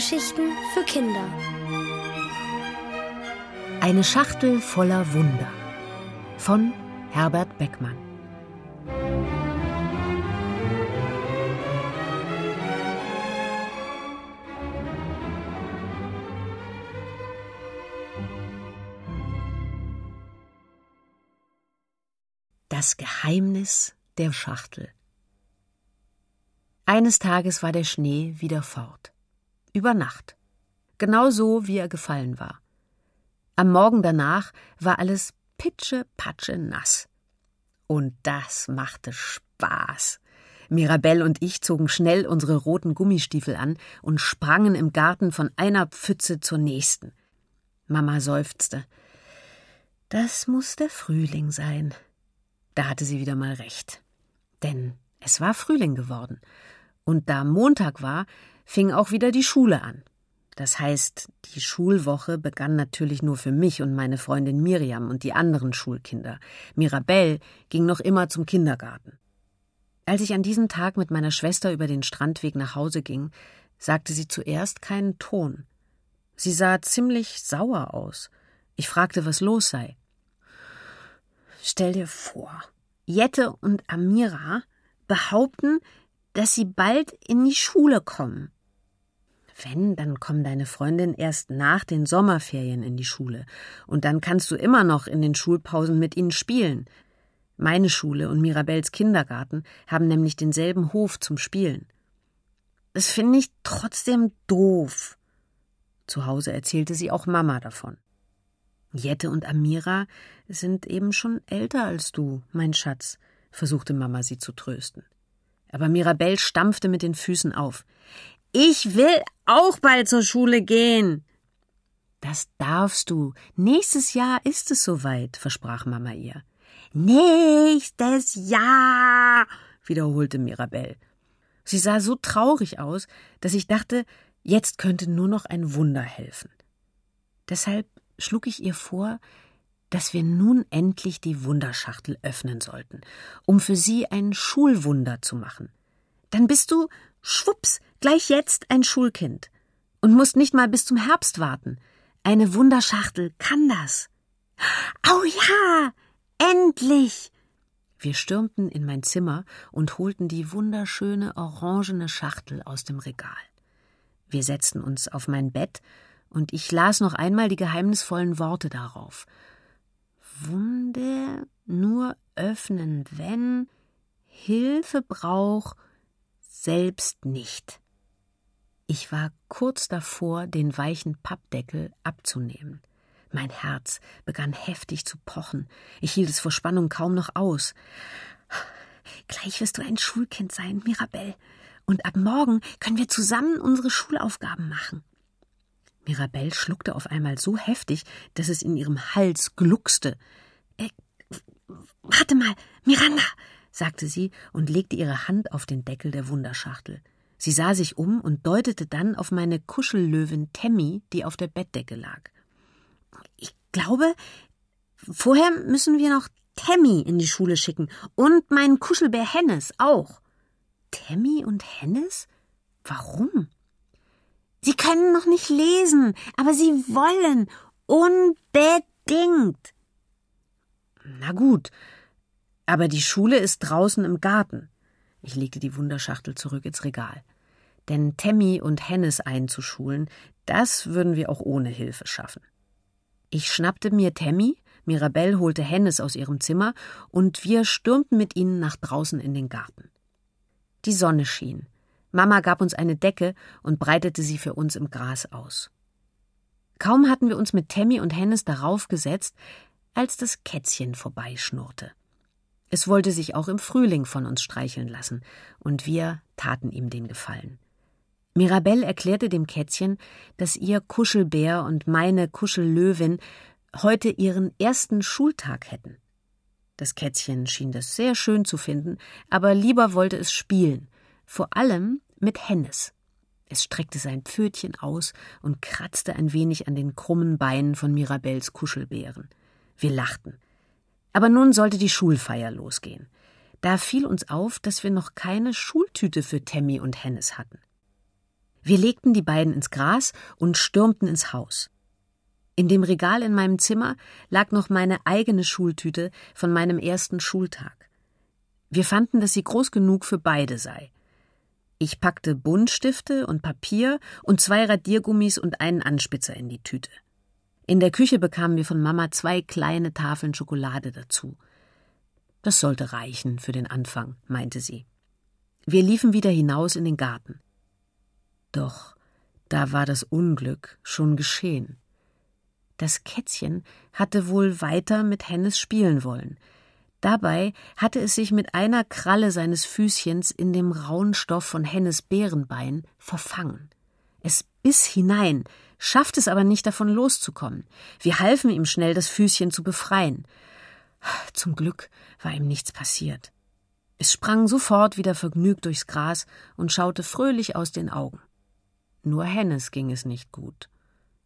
Geschichten für Kinder. Eine Schachtel voller Wunder von Herbert Beckmann. Das Geheimnis der Schachtel. Eines Tages war der Schnee wieder fort. Über Nacht. Genau so, wie er gefallen war. Am Morgen danach war alles pitsche-patsche nass. Und das machte Spaß. Mirabelle und ich zogen schnell unsere roten Gummistiefel an und sprangen im Garten von einer Pfütze zur nächsten. Mama seufzte. Das muss der Frühling sein. Da hatte sie wieder mal recht. Denn es war Frühling geworden. Und da Montag war, fing auch wieder die Schule an. Das heißt, die Schulwoche begann natürlich nur für mich und meine Freundin Miriam und die anderen Schulkinder. Mirabelle ging noch immer zum Kindergarten. Als ich an diesem Tag mit meiner Schwester über den Strandweg nach Hause ging, sagte sie zuerst keinen Ton. Sie sah ziemlich sauer aus. Ich fragte, was los sei. Stell dir vor, Jette und Amira behaupten, dass sie bald in die Schule kommen. Wenn, dann kommen deine Freundin erst nach den Sommerferien in die Schule, und dann kannst du immer noch in den Schulpausen mit ihnen spielen. Meine Schule und Mirabels Kindergarten haben nämlich denselben Hof zum Spielen. Das finde ich trotzdem doof. Zu Hause erzählte sie auch Mama davon. Jette und Amira sind eben schon älter als du, mein Schatz, versuchte Mama sie zu trösten. Aber Mirabelle stampfte mit den Füßen auf. Ich will auch bald zur Schule gehen. Das darfst du. Nächstes Jahr ist es soweit, versprach Mama ihr. Nächstes Jahr, wiederholte Mirabelle. Sie sah so traurig aus, dass ich dachte, jetzt könnte nur noch ein Wunder helfen. Deshalb schlug ich ihr vor, dass wir nun endlich die Wunderschachtel öffnen sollten, um für sie ein Schulwunder zu machen. Dann bist du, schwupps, gleich jetzt ein Schulkind und musst nicht mal bis zum Herbst warten. Eine Wunderschachtel kann das. Oh ja, endlich! Wir stürmten in mein Zimmer und holten die wunderschöne orangene Schachtel aus dem Regal. Wir setzten uns auf mein Bett und ich las noch einmal die geheimnisvollen Worte darauf. Wunder nur öffnen, wenn Hilfe braucht, selbst nicht. Ich war kurz davor, den weichen Pappdeckel abzunehmen. Mein Herz begann heftig zu pochen. Ich hielt es vor Spannung kaum noch aus. Gleich wirst du ein Schulkind sein, Mirabelle. Und ab morgen können wir zusammen unsere Schulaufgaben machen. Mirabelle schluckte auf einmal so heftig, dass es in ihrem Hals gluckste. Äh, warte mal, Miranda, sagte sie und legte ihre Hand auf den Deckel der Wunderschachtel. Sie sah sich um und deutete dann auf meine Kuschellöwin Temmi, die auf der Bettdecke lag. Ich glaube, vorher müssen wir noch Temmi in die Schule schicken und meinen Kuschelbär Hennes auch. Temmi und Hennes? Warum? Sie können noch nicht lesen, aber sie wollen unbedingt. Na gut, aber die Schule ist draußen im Garten. Ich legte die Wunderschachtel zurück ins Regal. Denn Temmi und Hennes einzuschulen, das würden wir auch ohne Hilfe schaffen. Ich schnappte mir Temmi, Mirabelle holte Hennes aus ihrem Zimmer und wir stürmten mit ihnen nach draußen in den Garten. Die Sonne schien. Mama gab uns eine Decke und breitete sie für uns im Gras aus. Kaum hatten wir uns mit Temmi und Hennes darauf gesetzt, als das Kätzchen vorbeischnurrte. Es wollte sich auch im Frühling von uns streicheln lassen, und wir taten ihm den Gefallen. Mirabelle erklärte dem Kätzchen, dass ihr Kuschelbär und meine Kuschellöwin heute ihren ersten Schultag hätten. Das Kätzchen schien das sehr schön zu finden, aber lieber wollte es spielen, vor allem mit Hennes. Es streckte sein Pfötchen aus und kratzte ein wenig an den krummen Beinen von Mirabells Kuschelbären. Wir lachten. Aber nun sollte die Schulfeier losgehen. Da fiel uns auf, dass wir noch keine Schultüte für Temmi und Hennes hatten. Wir legten die beiden ins Gras und stürmten ins Haus. In dem Regal in meinem Zimmer lag noch meine eigene Schultüte von meinem ersten Schultag. Wir fanden, dass sie groß genug für beide sei. Ich packte Buntstifte und Papier und zwei Radiergummis und einen Anspitzer in die Tüte. In der Küche bekamen wir von Mama zwei kleine Tafeln Schokolade dazu. Das sollte reichen für den Anfang, meinte sie. Wir liefen wieder hinaus in den Garten. Doch da war das Unglück schon geschehen. Das Kätzchen hatte wohl weiter mit Hennes spielen wollen. Dabei hatte es sich mit einer Kralle seines Füßchens in dem rauen Stoff von Hennes Bärenbein verfangen. Es biss hinein, schaffte es aber nicht davon loszukommen. Wir halfen ihm schnell, das Füßchen zu befreien. Zum Glück war ihm nichts passiert. Es sprang sofort wieder vergnügt durchs Gras und schaute fröhlich aus den Augen. Nur Hennes ging es nicht gut.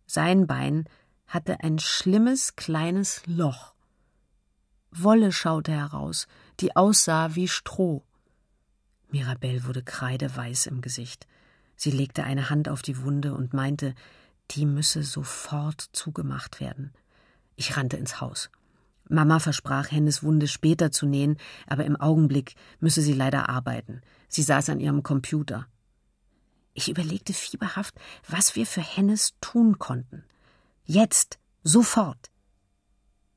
Sein Bein hatte ein schlimmes kleines Loch. Wolle schaute heraus, die aussah wie Stroh. Mirabelle wurde kreideweiß im Gesicht. Sie legte eine Hand auf die Wunde und meinte, die müsse sofort zugemacht werden. Ich rannte ins Haus. Mama versprach, Hennes Wunde später zu nähen, aber im Augenblick müsse sie leider arbeiten. Sie saß an ihrem Computer. Ich überlegte fieberhaft, was wir für Hennes tun konnten. Jetzt, sofort.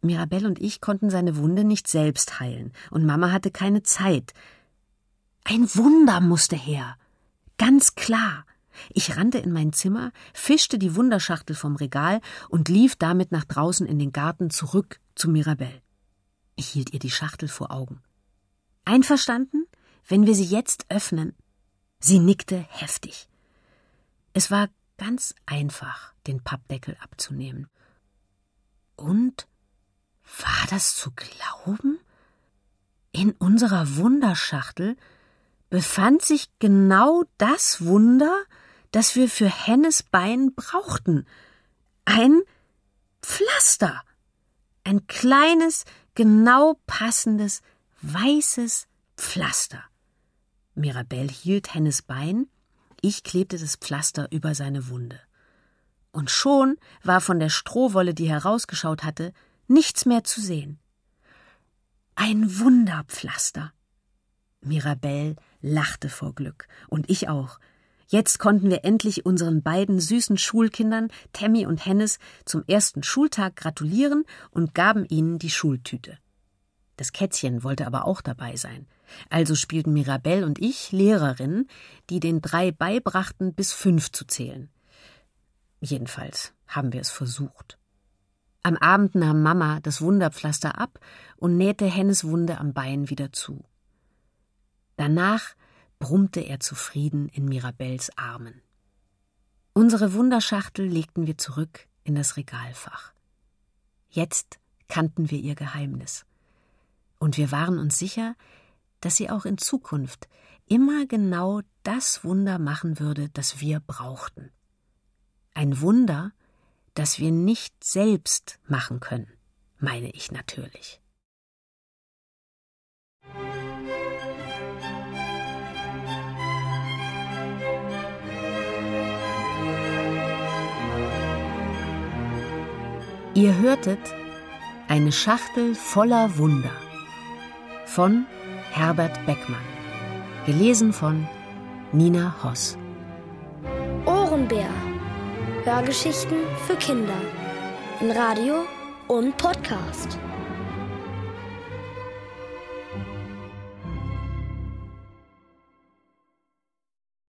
Mirabelle und ich konnten seine Wunde nicht selbst heilen, und Mama hatte keine Zeit. Ein Wunder musste her. Ganz klar. Ich rannte in mein Zimmer, fischte die Wunderschachtel vom Regal und lief damit nach draußen in den Garten zurück zu Mirabelle. Ich hielt ihr die Schachtel vor Augen. Einverstanden, wenn wir sie jetzt öffnen? Sie nickte heftig. Es war ganz einfach, den Pappdeckel abzunehmen. Und war das zu glauben? In unserer Wunderschachtel befand sich genau das Wunder, das wir für Hennes Bein brauchten. Ein Pflaster. Ein kleines, genau passendes, weißes Pflaster. Mirabelle hielt Hennes Bein, ich klebte das Pflaster über seine Wunde. Und schon war von der Strohwolle, die herausgeschaut hatte, nichts mehr zu sehen. Ein Wunderpflaster. Mirabelle lachte vor Glück, und ich auch. Jetzt konnten wir endlich unseren beiden süßen Schulkindern, Tammy und Hennes, zum ersten Schultag gratulieren und gaben ihnen die Schultüte. Das Kätzchen wollte aber auch dabei sein. Also spielten Mirabelle und ich Lehrerinnen, die den drei beibrachten, bis fünf zu zählen. Jedenfalls haben wir es versucht. Am Abend nahm Mama das Wunderpflaster ab und nähte Hennes Wunde am Bein wieder zu. Danach brummte er zufrieden in Mirabells Armen. Unsere Wunderschachtel legten wir zurück in das Regalfach. Jetzt kannten wir ihr Geheimnis. Und wir waren uns sicher, dass sie auch in Zukunft immer genau das Wunder machen würde, das wir brauchten. Ein Wunder, das wir nicht selbst machen können, meine ich natürlich. Ihr hörtet eine Schachtel voller Wunder von Herbert Beckmann. Gelesen von Nina Hoss. Ohrenbär. Hörgeschichten für Kinder. In Radio und Podcast.